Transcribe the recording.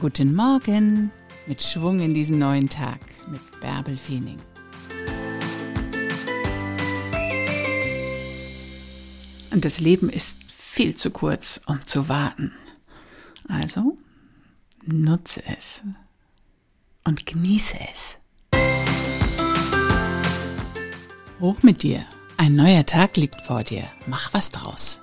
Guten Morgen mit Schwung in diesen neuen Tag mit Bärbel Feening. Und das Leben ist viel zu kurz, um zu warten. Also nutze es und genieße es. Hoch mit dir. Ein neuer Tag liegt vor dir. Mach was draus.